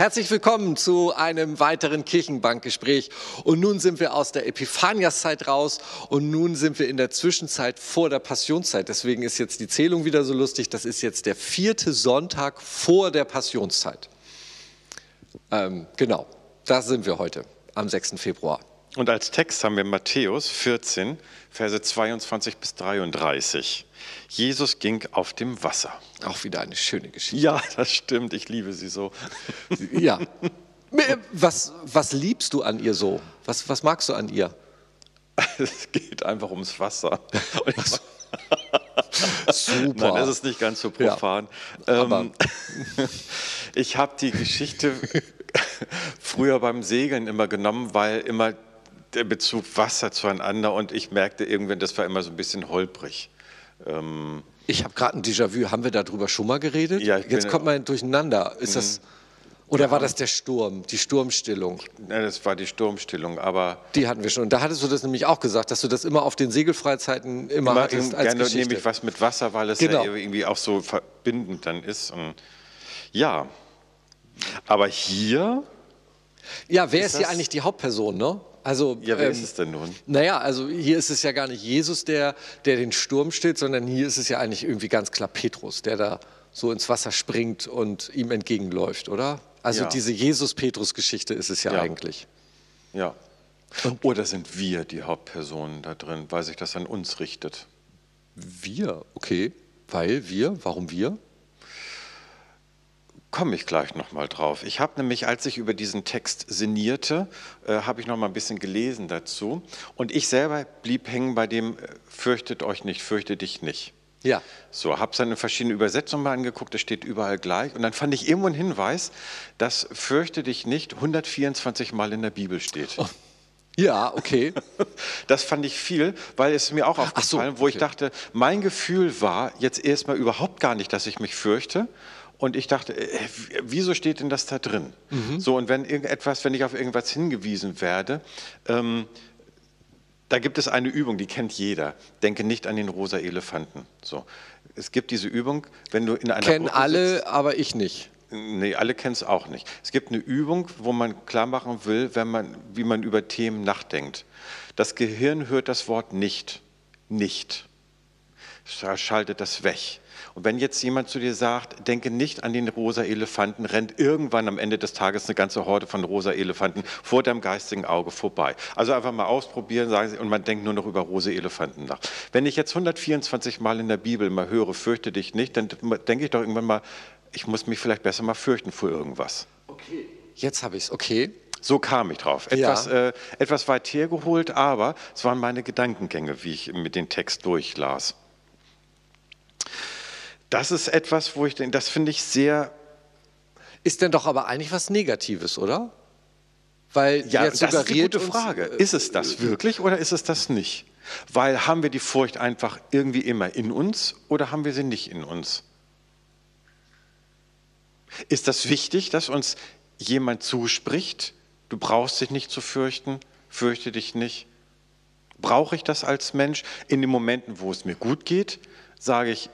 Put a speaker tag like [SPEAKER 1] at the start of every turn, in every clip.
[SPEAKER 1] Herzlich willkommen zu einem weiteren Kirchenbankgespräch. Und nun sind wir aus der Epiphaniaszeit raus und nun sind wir in der Zwischenzeit vor der Passionszeit. Deswegen ist jetzt die Zählung wieder so lustig. Das ist jetzt der vierte Sonntag vor der Passionszeit. Ähm, genau, da sind wir heute am 6. Februar.
[SPEAKER 2] Und als Text haben wir Matthäus 14, Verse 22 bis 33. Jesus ging auf dem Wasser.
[SPEAKER 1] Auch wieder eine schöne Geschichte.
[SPEAKER 2] Ja, das stimmt. Ich liebe sie so.
[SPEAKER 1] Ja. Was, was liebst du an ihr so? Was, was magst du an ihr?
[SPEAKER 2] Es geht einfach ums Wasser.
[SPEAKER 1] Super.
[SPEAKER 2] Nein, das ist nicht ganz so profan.
[SPEAKER 1] Ja,
[SPEAKER 2] ähm, ich habe die Geschichte früher beim Segeln immer genommen, weil immer der Bezug Wasser zueinander und ich merkte irgendwann, das war immer so ein bisschen holprig.
[SPEAKER 1] Ähm, ich habe gerade ein Déjà-vu. Haben wir darüber schon mal geredet?
[SPEAKER 2] Ja,
[SPEAKER 1] Jetzt kommt man durcheinander. Ist das, oder war das der Sturm, die Sturmstillung?
[SPEAKER 2] Ja, das war die Sturmstillung, aber...
[SPEAKER 1] Die hatten wir schon. Und da hattest du das nämlich auch gesagt, dass du das immer auf den Segelfreizeiten immer, immer hattest als
[SPEAKER 2] gerne
[SPEAKER 1] Geschichte.
[SPEAKER 2] nehme ich was mit Wasser, weil es genau. ja irgendwie auch so verbindend dann ist. Und ja, aber hier...
[SPEAKER 1] Ja, wer ist, ist hier eigentlich die Hauptperson, ne?
[SPEAKER 2] Also, ja, wer ähm, ist es denn nun?
[SPEAKER 1] Naja, also hier ist es ja gar nicht Jesus, der, der den Sturm stillt, sondern hier ist es ja eigentlich irgendwie ganz klar Petrus, der da so ins Wasser springt und ihm entgegenläuft, oder? Also ja. diese Jesus-Petrus-Geschichte ist es ja, ja. eigentlich.
[SPEAKER 2] Ja. Und Oder sind wir die Hauptpersonen da drin, weil sich das an uns richtet?
[SPEAKER 1] Wir, okay. Weil wir, warum wir?
[SPEAKER 2] Komme ich gleich noch mal drauf. Ich habe nämlich, als ich über diesen Text sinnierte, äh, habe ich noch mal ein bisschen gelesen dazu. Und ich selber blieb hängen bei dem äh, Fürchtet euch nicht, fürchte dich nicht.
[SPEAKER 1] Ja.
[SPEAKER 2] So, habe es dann in verschiedenen Übersetzungen mal angeguckt, das steht überall gleich. Und dann fand ich irgendwo einen Hinweis, dass Fürchte dich nicht 124 Mal in der Bibel steht. Oh.
[SPEAKER 1] Ja, okay.
[SPEAKER 2] Das fand ich viel, weil es mir auch aufgefallen, so, okay. wo ich dachte, mein Gefühl war jetzt erstmal überhaupt gar nicht, dass ich mich fürchte, und ich dachte, äh, wieso steht denn das da drin? Mhm. So, und wenn irgendetwas, wenn ich auf irgendwas hingewiesen werde, ähm, da gibt es eine Übung, die kennt jeder. Denke nicht an den rosa Elefanten. So. Es gibt diese Übung, wenn du in einer
[SPEAKER 1] Kennen Gruppe alle, sitzt, aber ich nicht.
[SPEAKER 2] Nee, alle kennen es auch nicht. Es gibt eine Übung, wo man klar machen will, wenn man, wie man über Themen nachdenkt. Das Gehirn hört das Wort nicht. Nicht. Schaltet das weg. Und wenn jetzt jemand zu dir sagt, denke nicht an den rosa Elefanten, rennt irgendwann am Ende des Tages eine ganze Horde von rosa Elefanten vor deinem geistigen Auge vorbei. Also einfach mal ausprobieren, sagen sie, und man denkt nur noch über rosa Elefanten nach. Wenn ich jetzt 124 Mal in der Bibel mal höre, fürchte dich nicht, dann denke ich doch irgendwann mal, ich muss mich vielleicht besser mal fürchten vor irgendwas.
[SPEAKER 1] Okay. Jetzt habe ich es, okay.
[SPEAKER 2] So kam ich drauf. Etwas, ja. äh, etwas weit hergeholt, aber es waren meine Gedankengänge, wie ich mit dem Text durchlas das ist etwas, wo ich denke, das finde ich sehr.
[SPEAKER 1] Ist denn doch aber eigentlich was Negatives, oder? Weil
[SPEAKER 2] ja, jetzt das ist eine gute Frage. Uns, äh, ist es das wirklich oder ist es das nicht? Weil haben wir die Furcht einfach irgendwie immer in uns oder haben wir sie nicht in uns? Ist das wichtig, dass uns jemand zuspricht, du brauchst dich nicht zu fürchten, fürchte dich nicht? Brauche ich das als Mensch? In den Momenten, wo es mir gut geht, sage ich,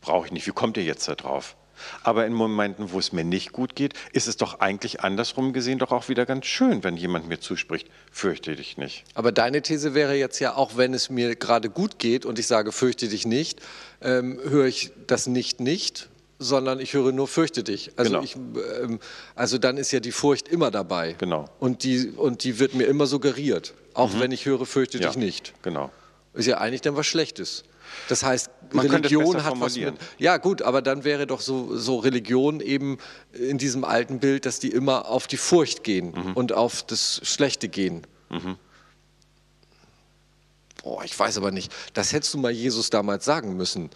[SPEAKER 2] brauche ich nicht, wie kommt ihr jetzt da drauf? Aber in Momenten, wo es mir nicht gut geht, ist es doch eigentlich andersrum gesehen doch auch wieder ganz schön, wenn jemand mir zuspricht, fürchte dich nicht.
[SPEAKER 1] Aber deine These wäre jetzt ja, auch wenn es mir gerade gut geht und ich sage, fürchte dich nicht, ähm, höre ich das nicht nicht, sondern ich höre nur fürchte dich. Also, genau. ich, ähm, also dann ist ja die Furcht immer dabei.
[SPEAKER 2] Genau.
[SPEAKER 1] Und die, und die wird mir immer suggeriert, auch mhm. wenn ich höre, fürchte ja. dich nicht.
[SPEAKER 2] Genau.
[SPEAKER 1] Ist ja eigentlich dann was Schlechtes. Das heißt, Man Religion hat was mit, Ja, gut, aber dann wäre doch so, so Religion eben in diesem alten Bild, dass die immer auf die Furcht gehen mhm. und auf das Schlechte gehen. Mhm. Oh, ich weiß aber nicht. Das hättest du mal Jesus damals sagen müssen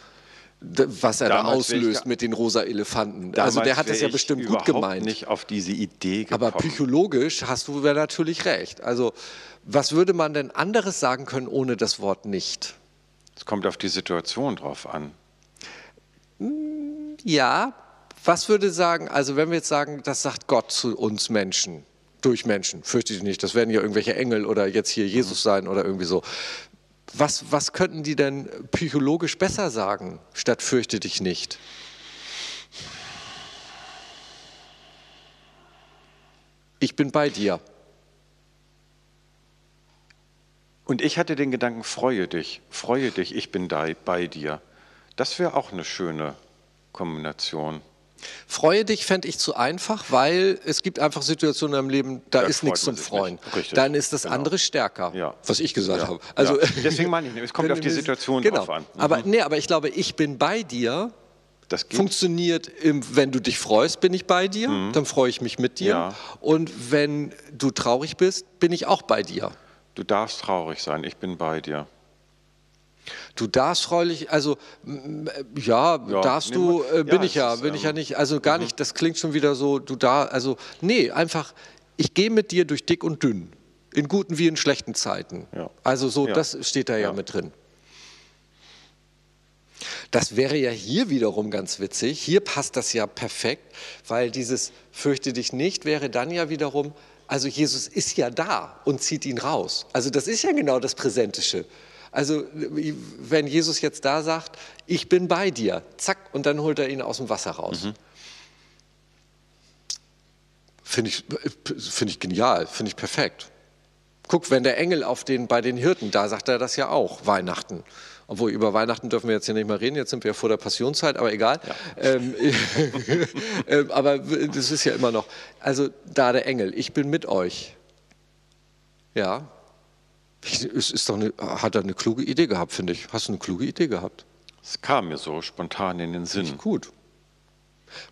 [SPEAKER 1] was er damals da auslöst mit den rosa Elefanten. Also der hat das ja bestimmt gut gemeint.
[SPEAKER 2] nicht auf diese Idee gekommen.
[SPEAKER 1] Aber psychologisch hast du ja natürlich recht. Also was würde man denn anderes sagen können ohne das Wort nicht?
[SPEAKER 2] Es kommt auf die Situation drauf an.
[SPEAKER 1] Ja, was würde sagen, also wenn wir jetzt sagen, das sagt Gott zu uns Menschen, durch Menschen, fürchte ich nicht, das werden ja irgendwelche Engel oder jetzt hier Jesus sein oder irgendwie so. Was, was könnten die denn psychologisch besser sagen, statt fürchte dich nicht? Ich bin bei dir.
[SPEAKER 2] Und ich hatte den Gedanken, freue dich, freue dich, ich bin da bei dir. Das wäre auch eine schöne Kombination.
[SPEAKER 1] Freue dich fände ich zu einfach, weil es gibt einfach Situationen im Leben, da,
[SPEAKER 2] Da
[SPEAKER 1] ist nichts zum Freuen.
[SPEAKER 2] nicht.
[SPEAKER 1] Dann ist das
[SPEAKER 2] genau.
[SPEAKER 1] andere stärker,
[SPEAKER 2] Ja.
[SPEAKER 1] was ich gesagt
[SPEAKER 2] Ja.
[SPEAKER 1] habe. Also,
[SPEAKER 2] Ja. Deswegen meine ich, es kommt auf die Situation
[SPEAKER 1] genau.
[SPEAKER 2] drauf an. Mhm.
[SPEAKER 1] Aber, nee, aber ich glaube, ich bin bei dir.
[SPEAKER 2] Das geht.
[SPEAKER 1] Funktioniert, wenn du dich freust, bin ich bei dir, dann freue ich mich mit dir.
[SPEAKER 2] Mhm.
[SPEAKER 1] Und wenn du traurig bist, bin ich auch bei dir.
[SPEAKER 2] Du darfst traurig sein, ich bin bei dir.
[SPEAKER 1] Du darfst freulich, also ja,
[SPEAKER 2] Ja,
[SPEAKER 1] darfst du, äh, bin
[SPEAKER 2] ja,
[SPEAKER 1] ich ja,
[SPEAKER 2] ist,
[SPEAKER 1] bin ich
[SPEAKER 2] ähm,
[SPEAKER 1] ja nicht, also gar nicht, das klingt schon wieder so, du da, also nee, einfach, ich gehe mit dir durch dick und dünn, in guten wie in schlechten Zeiten.
[SPEAKER 2] Ja.
[SPEAKER 1] Also so, das steht da ja,
[SPEAKER 2] Ja.
[SPEAKER 1] mit drin. Das wäre ja hier wiederum ganz witzig. Hier passt das ja perfekt, weil dieses fürchte dich nicht wäre dann ja wiederum, also Jesus ist ja da und zieht ihn raus. Also das ist ja genau das Präsentische. Also wenn Jesus jetzt da sagt, ich bin bei dir, zack, und dann holt er ihn aus dem Wasser raus. Finde ich, finde ich genial, finde ich perfekt. Guck, wenn der Engel auf den, bei den Hirten, da sagt er das ja auch, Weihnachten. Obwohl, über Weihnachten dürfen wir jetzt hier nicht mehr reden, jetzt sind wir ja vor der Passionszeit, aber egal. Ähm, ähm, aber das ist ja immer noch. Also da der Engel, ich bin mit euch. Ja. Ich- Es ist doch eine, hat er eine kluge Idee gehabt, finde ich. Hast du eine kluge Idee gehabt?
[SPEAKER 2] Es kam mir so spontan in den Sinn.
[SPEAKER 1] Gut.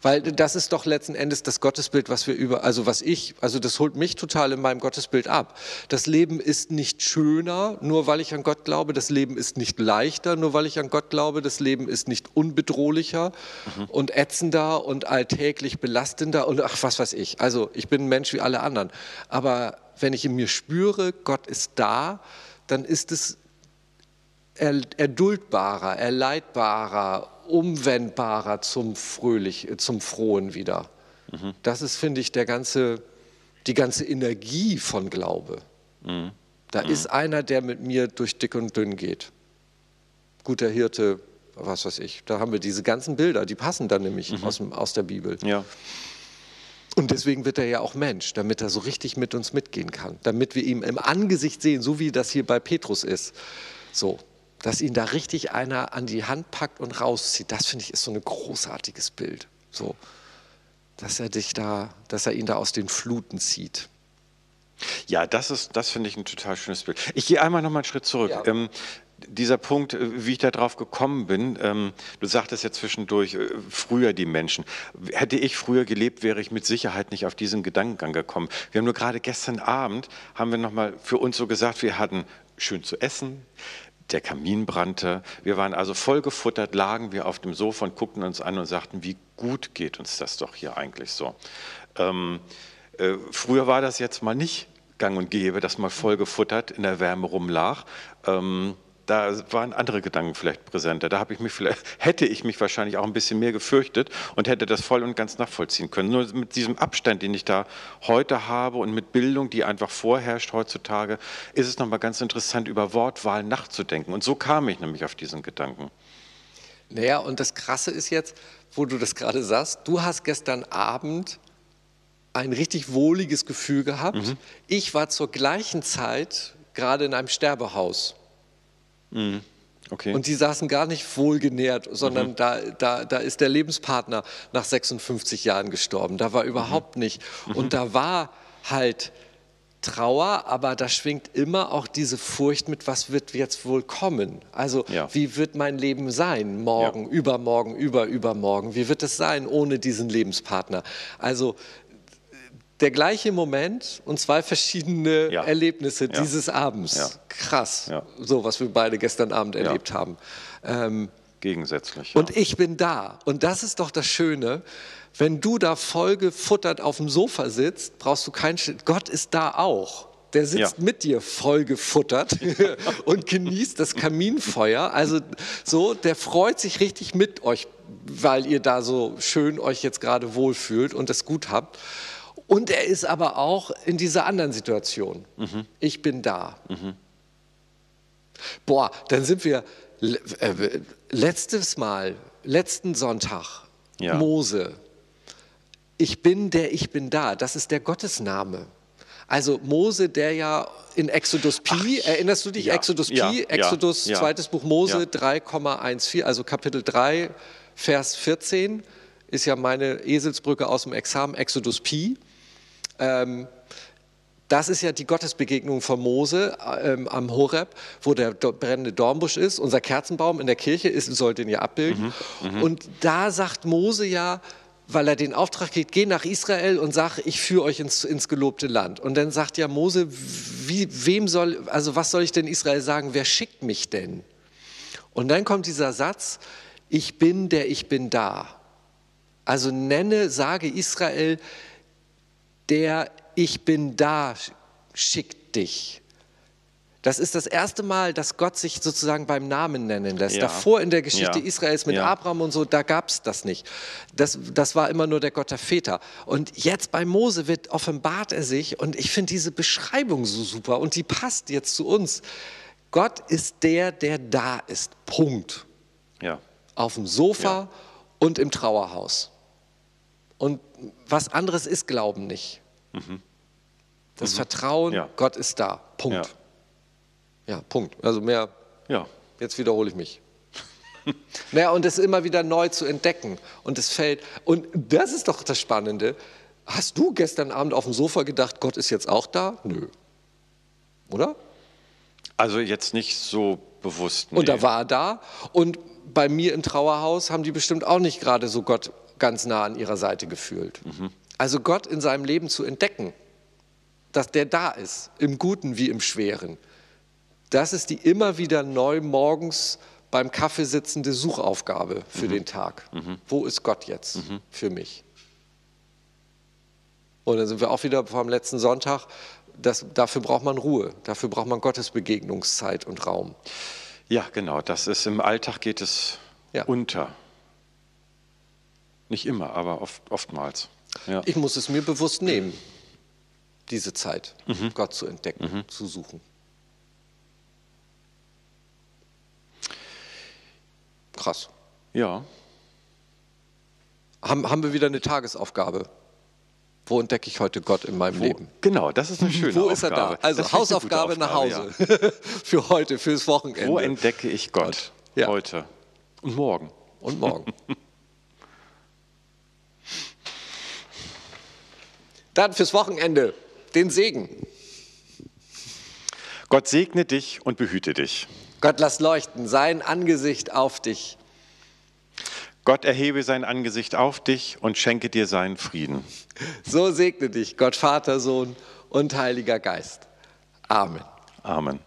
[SPEAKER 1] Weil das ist doch letzten Endes das Gottesbild, was wir über, also was ich, also das holt mich total in meinem Gottesbild ab. Das Leben ist nicht schöner, nur weil ich an Gott glaube. Das Leben ist nicht leichter, nur weil ich an Gott glaube. Das Leben ist nicht unbedrohlicher und ätzender und alltäglich belastender und ach, was weiß ich. Also ich bin ein Mensch wie alle anderen. Aber wenn ich in mir spüre, Gott ist da, dann ist es er- erduldbarer, erleidbarer, umwendbarer zum Fröhlich, äh, zum Frohen wieder. Das ist, finde ich, der ganze, die ganze Energie von Glaube. Da ist einer, der mit mir durch dick und dünn geht. Guter Hirte, was weiß ich. Da haben wir diese ganzen Bilder, die passen dann nämlich aus, dem, aus der Bibel.
[SPEAKER 2] Ja.
[SPEAKER 1] Und deswegen wird er ja auch Mensch, damit er so richtig mit uns mitgehen kann, damit wir ihm im Angesicht sehen, so wie das hier bei Petrus ist. So, dass ihn da richtig einer an die Hand packt und rauszieht. Das finde ich ist so ein großartiges Bild. So, dass er dich da, dass er ihn da aus den Fluten zieht.
[SPEAKER 2] Ja, das ist, das finde ich ein total schönes Bild. Ich gehe einmal noch mal einen Schritt zurück.
[SPEAKER 1] Ja.
[SPEAKER 2] Ähm, dieser Punkt, äh, wie ich da drauf gekommen bin, ähm, du sagtest ja zwischendurch, äh, früher die Menschen. Hätte ich früher gelebt, wäre ich mit Sicherheit nicht auf diesen Gedankengang gekommen. Wir haben nur gerade gestern Abend, haben wir noch mal für uns so gesagt, wir hatten schön zu essen, der Kamin brannte, wir waren also voll gefuttert, lagen wir auf dem Sofa und guckten uns an und sagten, wie gut geht uns das doch hier eigentlich so. Ähm, äh, früher war das jetzt mal nicht gang und gäbe, dass man voll gefuttert in der Wärme rumlag. Ähm, da waren andere Gedanken vielleicht präsenter. Da habe ich mich vielleicht, hätte ich mich wahrscheinlich auch ein bisschen mehr gefürchtet und hätte das voll und ganz nachvollziehen können. Nur mit diesem Abstand, den ich da heute habe und mit Bildung, die einfach vorherrscht heutzutage, ist es nochmal ganz interessant, über Wortwahl nachzudenken. Und so kam ich nämlich auf diesen Gedanken.
[SPEAKER 1] Naja, und das Krasse ist jetzt, wo du das gerade sagst, du hast gestern Abend ein richtig wohliges Gefühl gehabt. Ich war zur gleichen Zeit gerade in einem Sterbehaus.
[SPEAKER 2] Okay.
[SPEAKER 1] Und die saßen gar nicht wohlgenährt, sondern da, da, da ist der Lebenspartner nach 56 Jahren gestorben. Da war überhaupt nicht. Und da war halt Trauer, aber da schwingt immer auch diese Furcht mit, was wird jetzt wohl kommen? Also
[SPEAKER 2] Ja.
[SPEAKER 1] wie wird mein Leben sein? Morgen, übermorgen, über, übermorgen. Wie wird es sein ohne diesen Lebenspartner? Also der gleiche Moment und zwei verschiedene
[SPEAKER 2] Ja.
[SPEAKER 1] Erlebnisse
[SPEAKER 2] Ja.
[SPEAKER 1] dieses Abends.
[SPEAKER 2] Ja.
[SPEAKER 1] Krass, so was wir beide gestern Abend erlebt haben. Ähm,
[SPEAKER 2] Gegensätzlich. Ja.
[SPEAKER 1] und ich bin da. Und das ist doch das Schöne. Wenn du da voll gefuttert auf dem Sofa sitzt, brauchst du keinen Schild. Gott ist da auch. Der sitzt mit dir voll gefuttert und genießt das Kaminfeuer. Also so, der freut sich richtig mit euch, weil ihr da so schön euch jetzt gerade wohlfühlt und es gut habt. Und er ist aber auch in dieser anderen Situation. Ich bin da. Boah, dann sind wir äh, letztes Mal, letzten Sonntag,
[SPEAKER 2] Ja.
[SPEAKER 1] Mose. ich bin der ich bin da, das ist der Gottesname. Also Mose, der ja in Exodus Pi, Ach, erinnerst du dich,
[SPEAKER 2] ja,
[SPEAKER 1] Exodus Pi,
[SPEAKER 2] ja,
[SPEAKER 1] Exodus, zweites Buch Mose 3,14, also Kapitel 3, Vers 14, ist ja meine Eselsbrücke aus dem Examen, Exodus Pi. Ähm, das ist ja die Gottesbegegnung von Mose ähm, am Horeb, wo der brennende Dornbusch ist. Unser Kerzenbaum in der Kirche ist, soll den ja abbilden. Mhm, mhm. und da sagt Mose ja, weil er den Auftrag gibt, geh nach Israel und sag, ich führe euch ins, ins gelobte Land. Und dann sagt ja Mose, wie, wem soll, also was soll ich denn Israel sagen, wer schickt mich denn? Und dann kommt dieser Satz, ich bin der ich bin da. Also nenne, sage Israel, der ich bin da schickt dich. Das ist das erste Mal, dass Gott sich sozusagen beim Namen nennen lässt. Ja. Davor in der Geschichte ja. Israels mit ja. Abraham und so, da gab es das nicht. Das, das war immer nur der Gott der Väter. Und jetzt bei Mose wird offenbart er sich und ich finde diese Beschreibung so super und die passt jetzt zu uns. Gott ist der, der da ist. Punkt.
[SPEAKER 2] Ja.
[SPEAKER 1] Auf dem Sofa und im Trauerhaus. Und was anderes ist Glauben nicht. Mhm. Das mhm. Vertrauen, Gott ist da. Punkt. Ja, Punkt. Also mehr. Ja. Jetzt wiederhole ich mich. naja, und es immer wieder neu zu entdecken. Und es fällt. Und das ist doch das Spannende. Hast du gestern Abend auf dem Sofa gedacht, Gott ist jetzt auch da? Nö. Oder?
[SPEAKER 2] Also jetzt nicht so bewusst.
[SPEAKER 1] Nee. Und da war er da. Und bei mir im Trauerhaus haben die bestimmt auch nicht gerade so Gott ganz nah an ihrer Seite gefühlt. Mhm. Also Gott in seinem Leben zu entdecken, dass der da ist, im Guten wie im Schweren. Das ist die immer wieder neu morgens beim Kaffee sitzende Suchaufgabe für mhm. den Tag. Mhm. Wo ist Gott jetzt mhm. für mich? Und dann sind wir auch wieder vom letzten Sonntag. Das, dafür braucht man Ruhe, dafür braucht man Gottes Begegnungszeit und Raum.
[SPEAKER 2] Ja, genau. Das ist im Alltag geht es ja. unter. Nicht immer, aber oft, oftmals.
[SPEAKER 1] Ja. Ich muss es mir bewusst nehmen, diese Zeit, mhm. Gott zu entdecken, mhm. zu suchen. Krass.
[SPEAKER 2] Ja.
[SPEAKER 1] Haben, haben wir wieder eine Tagesaufgabe? Wo entdecke ich heute Gott in meinem
[SPEAKER 2] Wo,
[SPEAKER 1] Leben?
[SPEAKER 2] Genau, das ist eine schöne
[SPEAKER 1] Wo
[SPEAKER 2] Aufgabe.
[SPEAKER 1] ist er da? Also Hausaufgabe nach Hause. Ja. für heute, fürs Wochenende.
[SPEAKER 2] Wo entdecke ich Gott, Gott. Ja. heute und morgen?
[SPEAKER 1] Und morgen. Dann fürs Wochenende den Segen.
[SPEAKER 2] Gott segne dich und behüte dich.
[SPEAKER 1] Gott lass leuchten sein Angesicht auf dich.
[SPEAKER 2] Gott erhebe sein Angesicht auf dich und schenke dir seinen Frieden.
[SPEAKER 1] So segne dich Gott Vater, Sohn und Heiliger Geist. Amen.
[SPEAKER 2] Amen.